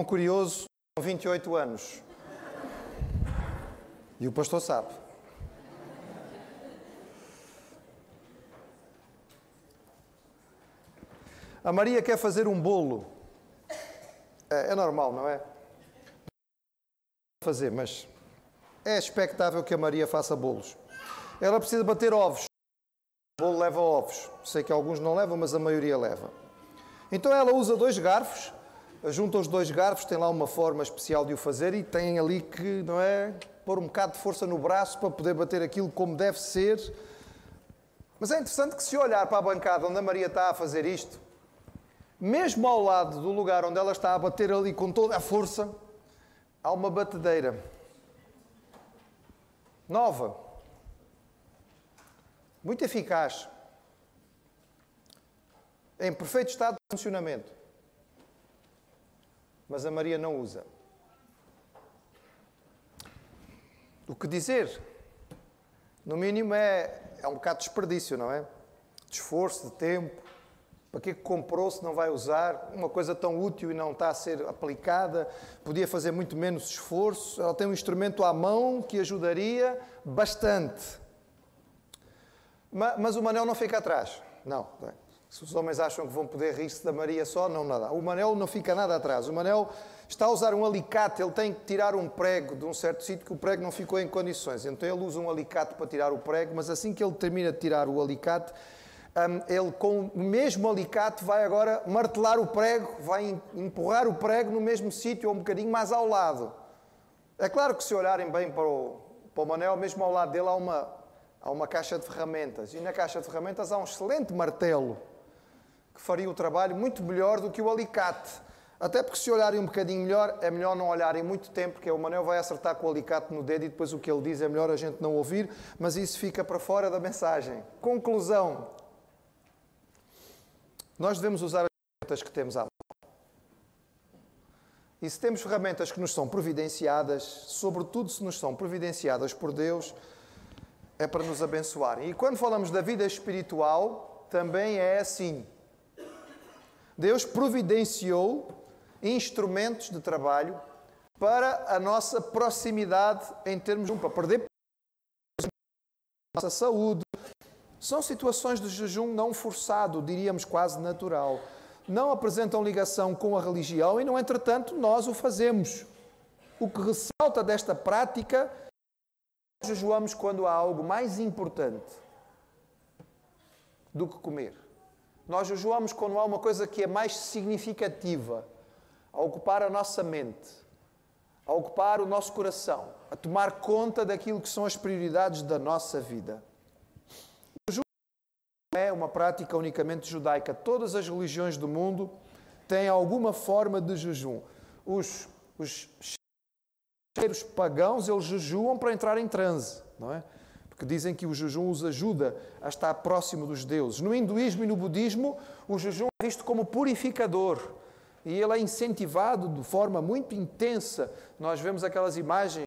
Um curioso, com 28 anos. E o pastor sabe. A Maria quer fazer um bolo. É, é normal, não é? Fazer, mas é expectável que a Maria faça bolos. Ela precisa bater ovos. O bolo leva ovos. Sei que alguns não levam, mas a maioria leva. Então ela usa dois garfos, junta os dois garfos, tem lá uma forma especial de o fazer e tem ali que, não é, pôr um bocado de força no braço para poder bater aquilo como deve ser. Mas é interessante que se olhar para a bancada onde a Maria está a fazer isto, mesmo ao lado do lugar onde ela está a bater ali com toda a força, há uma batedeira nova, muito eficaz, em perfeito estado de funcionamento. Mas a Maria não usa. O que dizer? No mínimo é, é um bocado de desperdício, não é? De esforço, de tempo. Para que comprou se não vai usar? Uma coisa tão útil e não está a ser aplicada, podia fazer muito menos esforço. Ela tem um instrumento à mão que ajudaria bastante. Mas, mas o Manel não fica atrás. Não. Se os homens acham que vão poder rir-se da Maria só, não nada. O Manel não fica nada atrás. O Manel está a usar um alicate, ele tem que tirar um prego de um certo sítio que o prego não ficou em condições. Então ele usa um alicate para tirar o prego, mas assim que ele termina de tirar o alicate, um, ele com o mesmo alicate vai agora martelar o prego, vai empurrar o prego no mesmo sítio ou um bocadinho mais ao lado. É claro que se olharem bem para o, para o Manel, mesmo ao lado dele há uma, há uma caixa de ferramentas. E na caixa de ferramentas há um excelente martelo que faria o trabalho muito melhor do que o alicate. Até porque se olharem um bocadinho melhor, é melhor não olharem muito tempo, porque o Manel vai acertar com o alicate no dedo e depois o que ele diz é melhor a gente não ouvir, mas isso fica para fora da mensagem. Conclusão: nós devemos usar as ferramentas que temos à mão. E se temos ferramentas que nos são providenciadas, sobretudo se nos são providenciadas por Deus, é para nos abençoarem. E quando falamos da vida espiritual, também é assim. Deus providenciou instrumentos de trabalho para a nossa proximidade em termos de um, para perder nossa saúde, são situações de jejum não forçado, diríamos quase natural. Não apresentam ligação com a religião e, no entretanto, nós o fazemos. O que ressalta desta prática é jejuamos quando há algo mais importante do que comer. Nós jejuamos quando há uma coisa que é mais significativa a ocupar a nossa mente, a ocupar o nosso coração, a tomar conta daquilo que são as prioridades da nossa vida é uma prática unicamente judaica. Todas as religiões do mundo têm alguma forma de jejum. Os, os cheiros pagãos, eles jejuam para entrar em transe, não é? Porque dizem que o jejum os ajuda a estar próximo dos deuses. No hinduísmo e no budismo, o jejum é visto como purificador. E ele é incentivado de forma muito intensa. Nós vemos aquelas imagens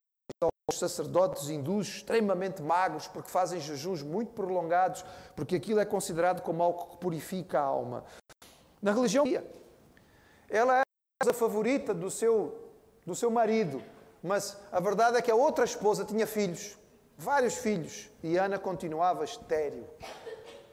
os sacerdotes hindus extremamente magros, porque fazem jejuns muito prolongados, porque aquilo é considerado como algo que purifica a alma. Na religião, ela é a esposa favorita do seu, do seu marido, mas a verdade é que a outra esposa tinha filhos, vários filhos, e Ana continuava estéril.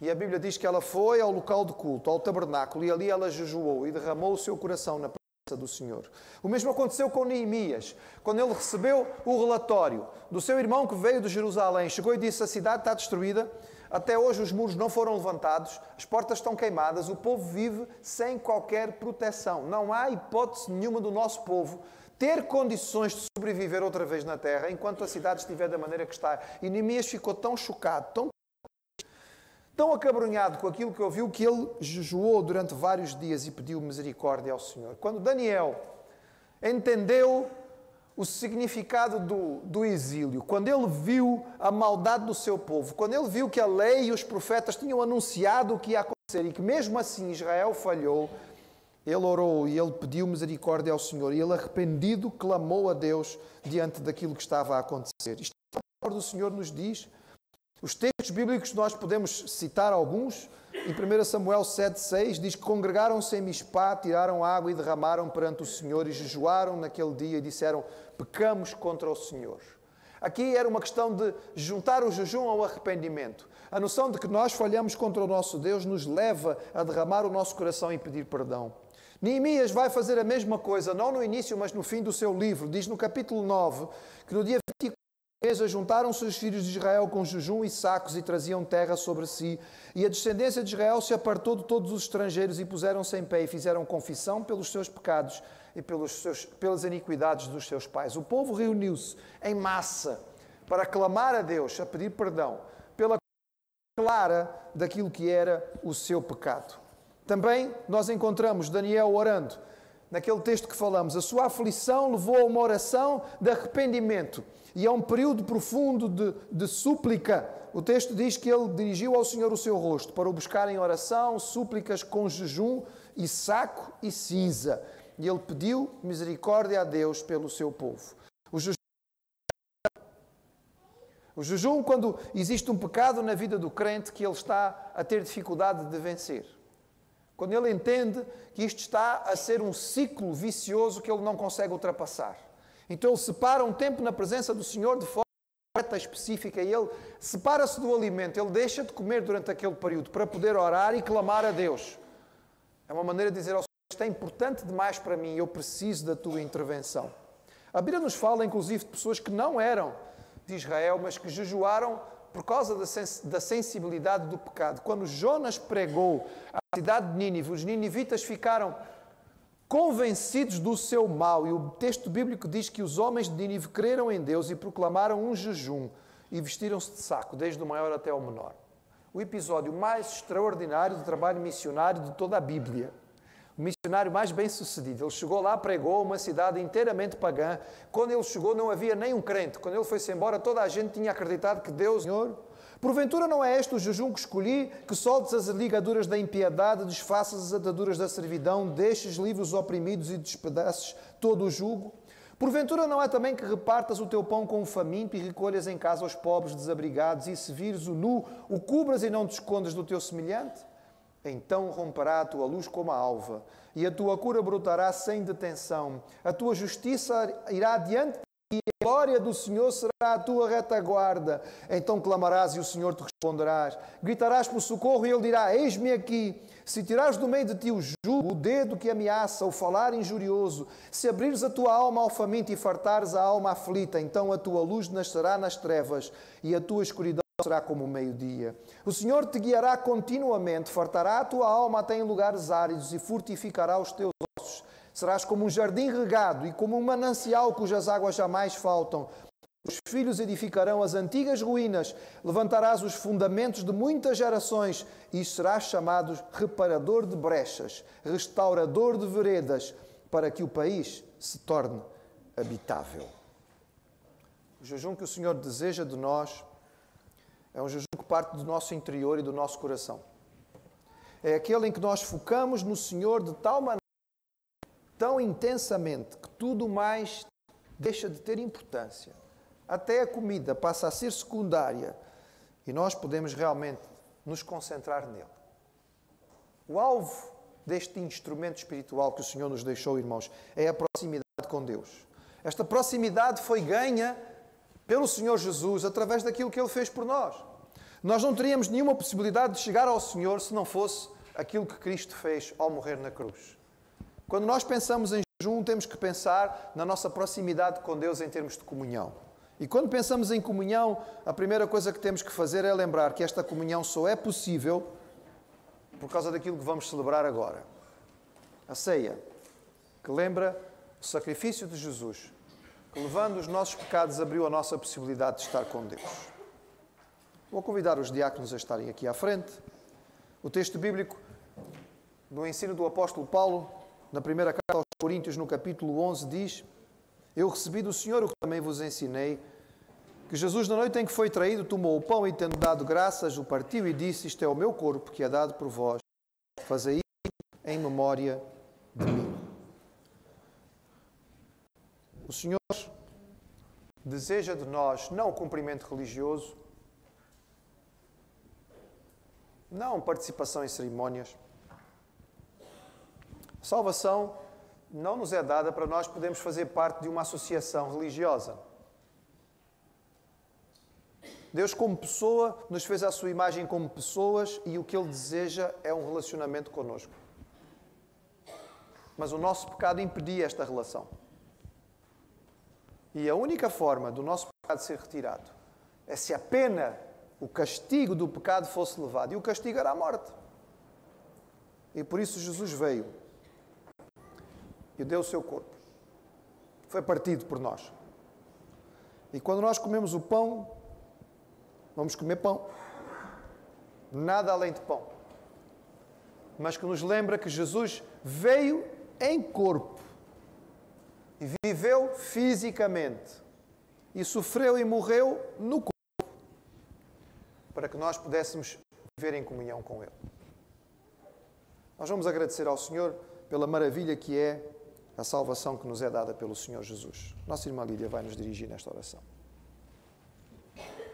E a Bíblia diz que ela foi ao local de culto, ao tabernáculo, e ali ela jejuou e derramou o seu coração na do Senhor. O mesmo aconteceu com Neemias, quando ele recebeu o relatório do seu irmão que veio de Jerusalém, chegou e disse: A cidade está destruída, até hoje os muros não foram levantados, as portas estão queimadas, o povo vive sem qualquer proteção. Não há hipótese nenhuma do nosso povo ter condições de sobreviver outra vez na terra enquanto a cidade estiver da maneira que está. E Neemias ficou tão chocado, tão tão acabrunhado com aquilo que ouviu que ele jejuou durante vários dias e pediu misericórdia ao Senhor. Quando Daniel entendeu o significado do, do exílio, quando ele viu a maldade do seu povo, quando ele viu que a lei e os profetas tinham anunciado o que ia acontecer e que mesmo assim Israel falhou, ele orou e ele pediu misericórdia ao Senhor e ele arrependido clamou a Deus diante daquilo que estava a acontecer. Isto é o que o Senhor nos diz. Os textos bíblicos nós podemos citar alguns, em 1 Samuel 7,6 diz que congregaram-se em Mispá, tiraram água e derramaram perante o Senhor e jejuaram naquele dia e disseram: Pecamos contra o Senhor. Aqui era uma questão de juntar o jejum ao arrependimento. A noção de que nós falhamos contra o nosso Deus nos leva a derramar o nosso coração e pedir perdão. Neemias vai fazer a mesma coisa, não no início, mas no fim do seu livro. Diz no capítulo 9 que no dia 24 mesa juntaram-se os filhos de Israel com jejum e sacos e traziam terra sobre si. E a descendência de Israel se apartou de todos os estrangeiros e puseram-se em pé e fizeram confissão pelos seus pecados e pelos seus, pelas iniquidades dos seus pais. O povo reuniu-se em massa para clamar a Deus, a pedir perdão pela clara daquilo que era o seu pecado. Também nós encontramos Daniel orando naquele texto que falamos, a sua aflição levou a uma oração de arrependimento e a um período profundo de, de súplica. O texto diz que ele dirigiu ao Senhor o seu rosto para o buscar em oração, súplicas com jejum e saco e cinza. E ele pediu misericórdia a Deus pelo seu povo. O jejum, o jejum, quando existe um pecado na vida do crente que ele está a ter dificuldade de vencer. Quando ele entende que isto está a ser um ciclo vicioso que ele não consegue ultrapassar. Então ele separa um tempo na presença do Senhor de forma específica e ele separa-se do alimento, ele deixa de comer durante aquele período para poder orar e clamar a Deus. É uma maneira de dizer ao Senhor: isto é importante demais para mim, eu preciso da tua intervenção. A Bíblia nos fala, inclusive, de pessoas que não eram de Israel, mas que jejuaram por causa da sensibilidade do pecado. Quando Jonas pregou à cidade de Nínive, os ninivitas ficaram convencidos do seu mal. E o texto bíblico diz que os homens de Nínive creram em Deus e proclamaram um jejum e vestiram-se de saco, desde o maior até o menor. O episódio mais extraordinário do trabalho missionário de toda a Bíblia. Missionário mais bem sucedido. Ele chegou lá, pregou uma cidade inteiramente pagã. Quando ele chegou, não havia nem um crente. Quando ele foi-se embora, toda a gente tinha acreditado que Deus, Senhor, Porventura não é este o jejum que escolhi, que soltes as ligaduras da impiedade, desfaças as ataduras da servidão, deixes livres os oprimidos e despedaces todo o jugo? Porventura não é também que repartas o teu pão com o faminto e recolhas em casa os pobres desabrigados, e se vires o nu, o cubras e não te escondas do teu semelhante? Então romperá a tua luz como a alva, e a tua cura brotará sem detenção. A tua justiça irá diante e a glória do Senhor será a tua retaguarda. Então clamarás e o Senhor te responderás. Gritarás por socorro e ele dirá: Eis-me aqui. Se tirares do meio de ti o jugo, o dedo que ameaça, o falar injurioso, se abrires a tua alma ao faminto e fartares a alma aflita, então a tua luz nascerá nas trevas e a tua escuridão será como o meio-dia. O Senhor te guiará continuamente, fartará a tua alma até em lugares áridos e fortificará os teus ossos. Serás como um jardim regado e como um manancial cujas águas jamais faltam. Os filhos edificarão as antigas ruínas, levantarás os fundamentos de muitas gerações e serás chamado reparador de brechas, restaurador de veredas, para que o país se torne habitável. O jejum que o Senhor deseja de nós é um jejum que parte do nosso interior e do nosso coração. É aquele em que nós focamos no Senhor de tal maneira tão intensamente que tudo mais deixa de ter importância. Até a comida passa a ser secundária e nós podemos realmente nos concentrar nele. O alvo deste instrumento espiritual que o Senhor nos deixou, irmãos, é a proximidade com Deus. Esta proximidade foi ganha pelo Senhor Jesus através daquilo que ele fez por nós. Nós não teríamos nenhuma possibilidade de chegar ao Senhor se não fosse aquilo que Cristo fez ao morrer na cruz. Quando nós pensamos em jejum, temos que pensar na nossa proximidade com Deus em termos de comunhão. E quando pensamos em comunhão, a primeira coisa que temos que fazer é lembrar que esta comunhão só é possível por causa daquilo que vamos celebrar agora. A ceia, que lembra o sacrifício de Jesus, que levando os nossos pecados abriu a nossa possibilidade de estar com Deus. Vou convidar os diáconos a estarem aqui à frente. O texto bíblico, no ensino do apóstolo Paulo, na primeira carta aos Coríntios, no capítulo 11, diz: Eu recebi do Senhor o que também vos ensinei, que Jesus, na noite em que foi traído, tomou o pão e, tendo dado graças, o partiu e disse: Isto é o meu corpo que é dado por vós. Fazei em memória de mim. O Senhor deseja de nós não o cumprimento religioso, não participação em cerimónias. Salvação não nos é dada para nós podermos fazer parte de uma associação religiosa. Deus, como pessoa, nos fez à sua imagem como pessoas e o que Ele deseja é um relacionamento conosco. Mas o nosso pecado impedia esta relação. E a única forma do nosso pecado ser retirado é se a pena, o castigo do pecado fosse levado. E o castigo era a morte. E por isso Jesus veio e deu o seu corpo. Foi partido por nós. E quando nós comemos o pão, vamos comer pão. Nada além de pão. Mas que nos lembra que Jesus veio em corpo e viveu fisicamente e sofreu e morreu no corpo para que nós pudéssemos viver em comunhão com Ele. Nós vamos agradecer ao Senhor pela maravilha que é a salvação que nos é dada pelo Senhor Jesus. Nossa irmã Lídia vai nos dirigir nesta oração.